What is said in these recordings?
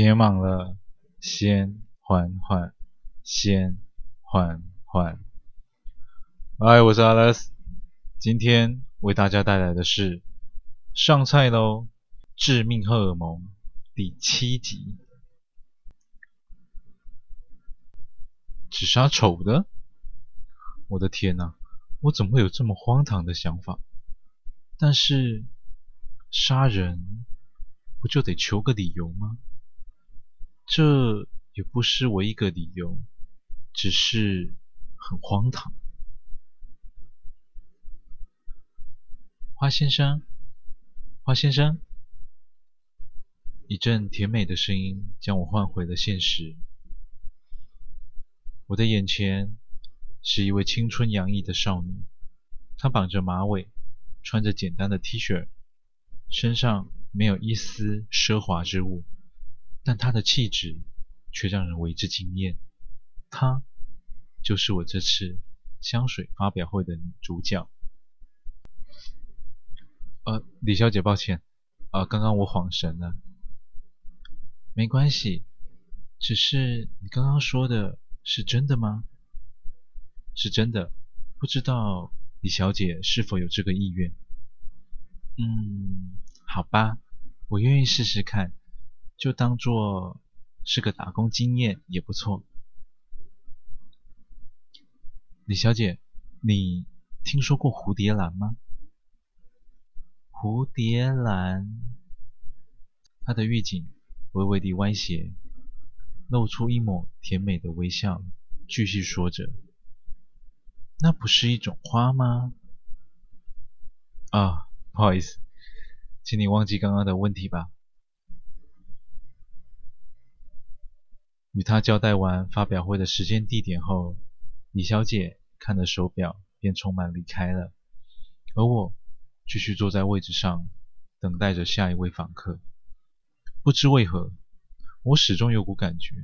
别忙了，先缓缓，先缓缓。嗨，我是 Alex，今天为大家带来的是上菜喽，《致命荷尔蒙》第七集。只杀丑的？我的天哪！我怎么会有这么荒唐的想法？但是杀人不就得求个理由吗？这也不失为一个理由，只是很荒唐。花先生，花先生，一阵甜美的声音将我唤回了现实。我的眼前是一位青春洋溢的少女，她绑着马尾，穿着简单的 T 恤，身上没有一丝奢华之物。但她的气质却让人为之惊艳，她就是我这次香水发表会的女主角。呃，李小姐，抱歉，啊、呃，刚刚我恍神了。没关系，只是你刚刚说的是真的吗？是真的，不知道李小姐是否有这个意愿？嗯，好吧，我愿意试试看。就当做是个打工经验也不错。李小姐，你听说过蝴蝶兰吗？蝴蝶兰，她的玉颈微微地歪斜，露出一抹甜美的微笑，继续说着：“那不是一种花吗？”啊，不好意思，请你忘记刚刚的问题吧。与他交代完发表会的时间地点后，李小姐看了手表，便匆忙离开了。而我继续坐在位置上，等待着下一位访客。不知为何，我始终有股感觉，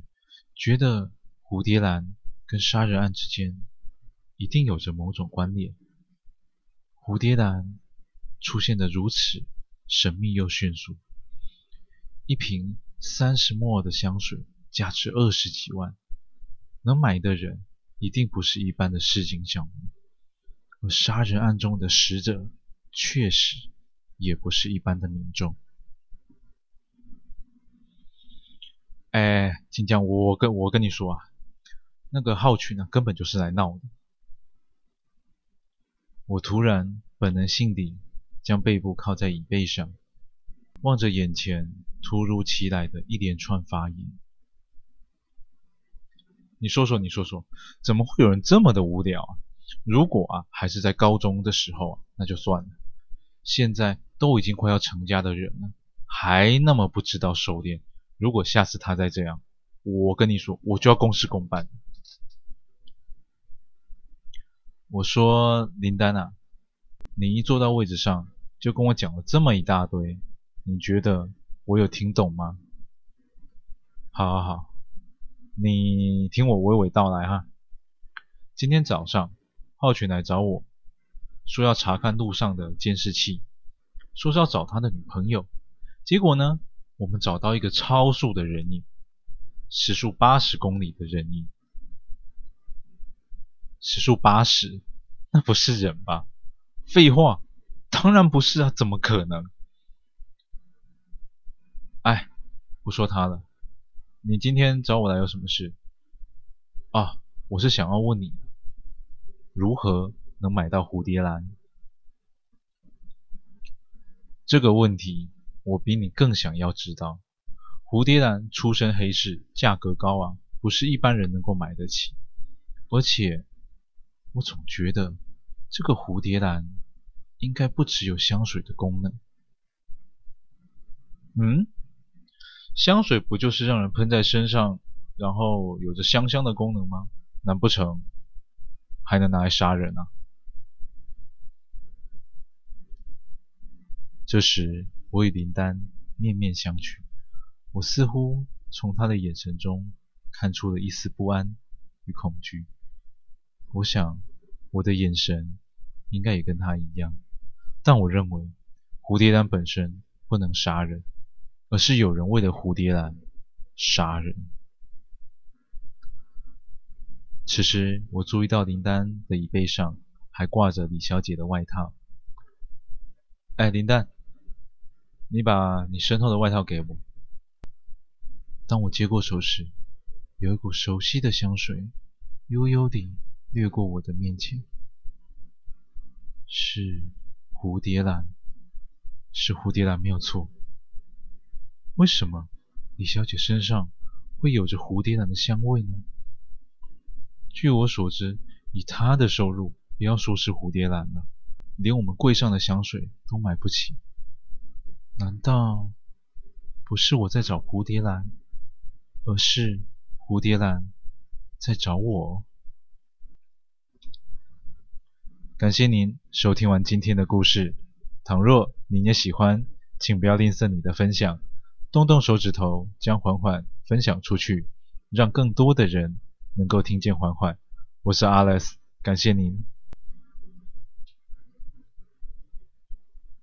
觉得蝴蝶兰跟杀人案之间一定有着某种关联。蝴蝶兰出现得如此神秘又迅速，一瓶三十 ml 的香水。价值二十几万，能买的人一定不是一般的市井小民，而杀人案中的死者确实也不是一般的民众。哎，金江，我跟我跟你说啊，那个浩群呢，根本就是来闹的。我突然本能性地将背部靠在椅背上，望着眼前突如其来的一连串发言。你说说，你说说，怎么会有人这么的无聊啊？如果啊，还是在高中的时候啊，那就算了。现在都已经快要成家的人了，还那么不知道收敛。如果下次他再这样，我跟你说，我就要公事公办。我说林丹啊，你一坐到位置上，就跟我讲了这么一大堆，你觉得我有听懂吗？好好好。你听我娓娓道来哈。今天早上，浩群来找我，说要查看路上的监视器，说是要找他的女朋友。结果呢，我们找到一个超速的人影，时速八十公里的人影。时速八十，那不是人吧？废话，当然不是啊，怎么可能？哎，不说他了。你今天找我来有什么事？啊，我是想要问你，如何能买到蝴蝶兰？这个问题我比你更想要知道。蝴蝶兰出身黑市，价格高昂，不是一般人能够买得起。而且，我总觉得这个蝴蝶兰应该不只有香水的功能。嗯？香水不就是让人喷在身上，然后有着香香的功能吗？难不成还能拿来杀人啊？这时，我与林丹面面相觑，我似乎从他的眼神中看出了一丝不安与恐惧。我想，我的眼神应该也跟他一样，但我认为蝴蝶兰本身不能杀人。而是有人为了蝴蝶兰杀人。此时，我注意到林丹的椅背上还挂着李小姐的外套。哎，林丹，你把你身后的外套给我。当我接过手时，有一股熟悉的香水悠悠地掠过我的面前，是蝴蝶兰，是蝴蝶兰没有错。为什么李小姐身上会有着蝴蝶兰的香味呢？据我所知，以她的收入，不要说是蝴蝶兰了，连我们柜上的香水都买不起。难道不是我在找蝴蝶兰，而是蝴蝶兰在找我？感谢您收听完今天的故事。倘若您也喜欢，请不要吝啬你的分享，动动手指头将缓缓分享出去，让更多的人能够听见缓缓。我是 Alice，感谢您。